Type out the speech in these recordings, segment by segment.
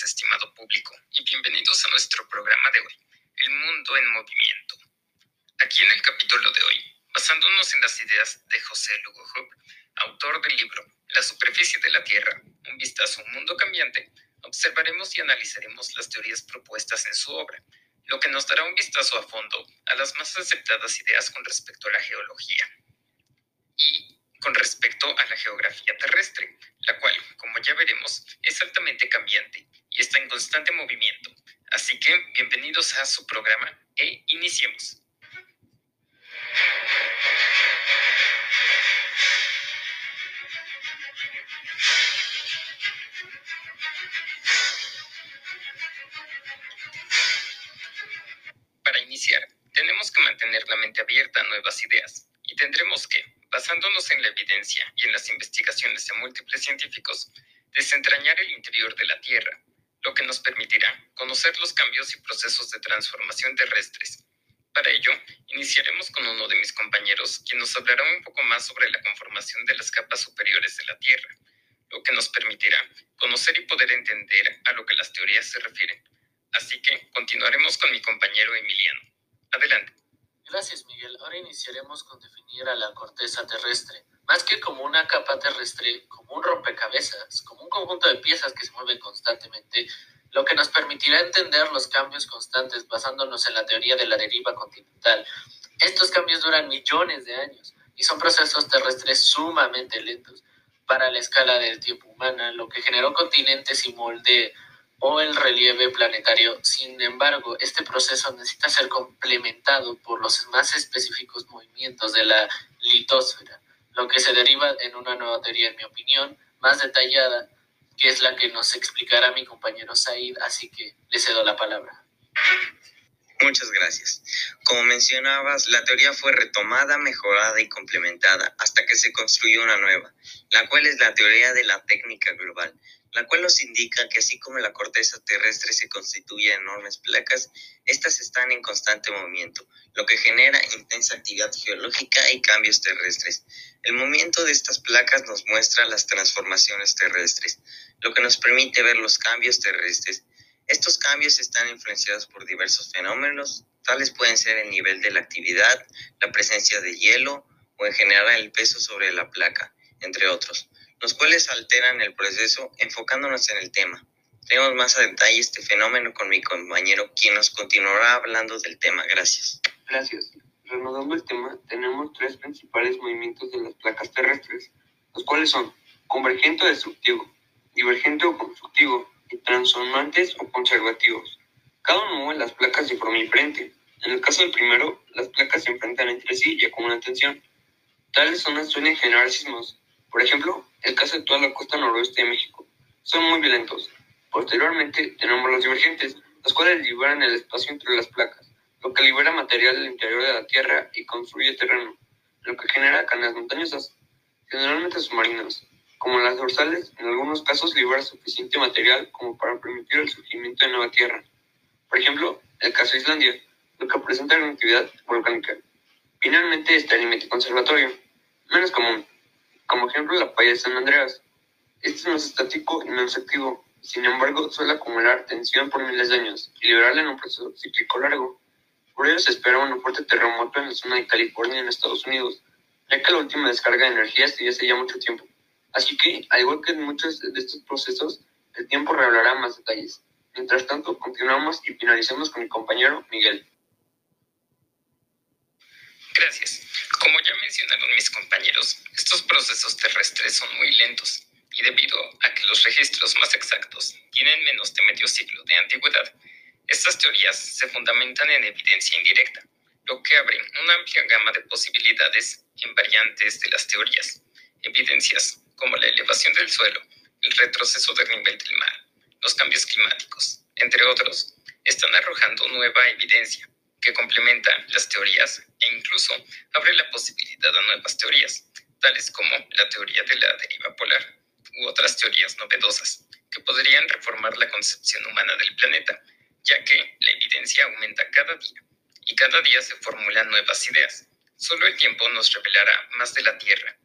estimado público, y bienvenidos a nuestro programa de hoy, El Mundo en Movimiento. Aquí en el capítulo de hoy, basándonos en las ideas de José Lugo Hope, autor del libro La superficie de la Tierra, un vistazo a un mundo cambiante, observaremos y analizaremos las teorías propuestas en su obra, lo que nos dará un vistazo a fondo a las más aceptadas ideas con respecto a la geología. Y con respecto a la geografía terrestre, la cual, como ya veremos, es altamente cambiante y está en constante movimiento. Así que bienvenidos a su programa e iniciemos. Para iniciar, tenemos que mantener la mente abierta a nuevas ideas y tendremos que, basándonos en la evidencia y en las investigaciones de múltiples científicos, desentrañar el interior de la Tierra, lo que nos permitirá conocer los cambios y procesos de transformación terrestres. Para ello, iniciaremos con uno de mis compañeros, quien nos hablará un poco más sobre la conformación de las capas superiores de la Tierra, lo que nos permitirá conocer y poder entender a lo que las teorías se refieren. Así que continuaremos con mi compañero Emiliano. Adelante. Gracias, Miguel. Ahora iniciaremos con definir a la corteza terrestre. Más que como una capa terrestre, como un rompecabezas, como un conjunto de piezas que se mueven constantemente, lo que nos permitirá entender los cambios constantes basándonos en la teoría de la deriva continental. Estos cambios duran millones de años y son procesos terrestres sumamente lentos para la escala del tiempo humana, lo que generó continentes y molde o el relieve planetario. Sin embargo, este proceso necesita ser complementado por los más específicos movimientos de la litosfera, lo que se deriva en una nueva teoría, en mi opinión, más detallada, que es la que nos explicará mi compañero Said, así que le cedo la palabra. Muchas gracias. Como mencionabas, la teoría fue retomada, mejorada y complementada hasta que se construyó una nueva, la cual es la teoría de la técnica global, la cual nos indica que así como la corteza terrestre se constituye en enormes placas, estas están en constante movimiento, lo que genera intensa actividad geológica y cambios terrestres. El movimiento de estas placas nos muestra las transformaciones terrestres, lo que nos permite ver los cambios terrestres. Estos cambios están influenciados por diversos fenómenos, tales pueden ser el nivel de la actividad, la presencia de hielo o en general el peso sobre la placa, entre otros los cuales alteran el proceso enfocándonos en el tema. Tenemos más a detalle este fenómeno con mi compañero, quien nos continuará hablando del tema. Gracias. Gracias. Reanudando el tema, tenemos tres principales movimientos de las placas terrestres, los cuales son convergente o destructivo, divergente o constructivo, y transformantes o conservativos. Cada uno mueve las placas de forma diferente. En el caso del primero, las placas se enfrentan entre sí y acumulan tensión. Tales zonas suelen generar sismos. Por ejemplo, el caso de toda la costa noroeste de México. Son muy violentos. Posteriormente tenemos los divergentes, los cuales liberan el espacio entre las placas, lo que libera material del interior de la Tierra y construye terreno, lo que genera cadenas montañosas, generalmente submarinas. Como las dorsales, en algunos casos libera suficiente material como para permitir el surgimiento de nueva Tierra. Por ejemplo, el caso de Islandia, lo que presenta una actividad volcánica. Finalmente está el límite conservatorio, menos común, como ejemplo la playa de San Andreas. Este es estático y no es activo, sin embargo suele acumular tensión por miles de años y liberarla en un proceso cíclico largo. Por ello se espera un fuerte terremoto en la zona de California en Estados Unidos, ya que la última descarga de energía se hace ya mucho tiempo. Así que, al igual que en muchos de estos procesos, el tiempo revelará más detalles. Mientras tanto, continuamos y finalicemos con mi compañero Miguel. Gracias. Como ya mencionaron mis compañeros, estos procesos terrestres son muy lentos y debido a que los registros más exactos tienen menos de medio siglo de antigüedad, estas teorías se fundamentan en evidencia indirecta, lo que abre una amplia gama de posibilidades en variantes de las teorías. Evidencias como la elevación del suelo, el retroceso del nivel del mar, los cambios climáticos, entre otros, están arrojando nueva evidencia que complementa las teorías e incluso abre la posibilidad a nuevas teorías, tales como la teoría de la deriva polar u otras teorías novedosas, que podrían reformar la concepción humana del planeta, ya que la evidencia aumenta cada día y cada día se formulan nuevas ideas. Solo el tiempo nos revelará más de la Tierra.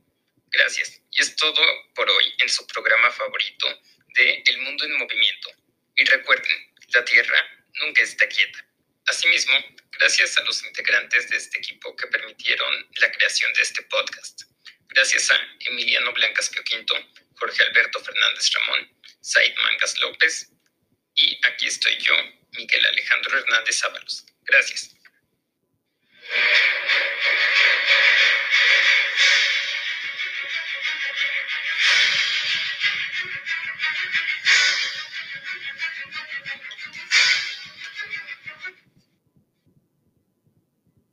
Gracias. Y es todo por hoy en su programa favorito de El Mundo en Movimiento. Y recuerden, la Tierra nunca está quieta. Asimismo, gracias a los integrantes de este equipo que permitieron la creación de este podcast. Gracias a Emiliano Blancas Pioquinto, Jorge Alberto Fernández Ramón, Said Mangas López y aquí estoy yo, Miguel Alejandro Hernández Ábalos. Gracias.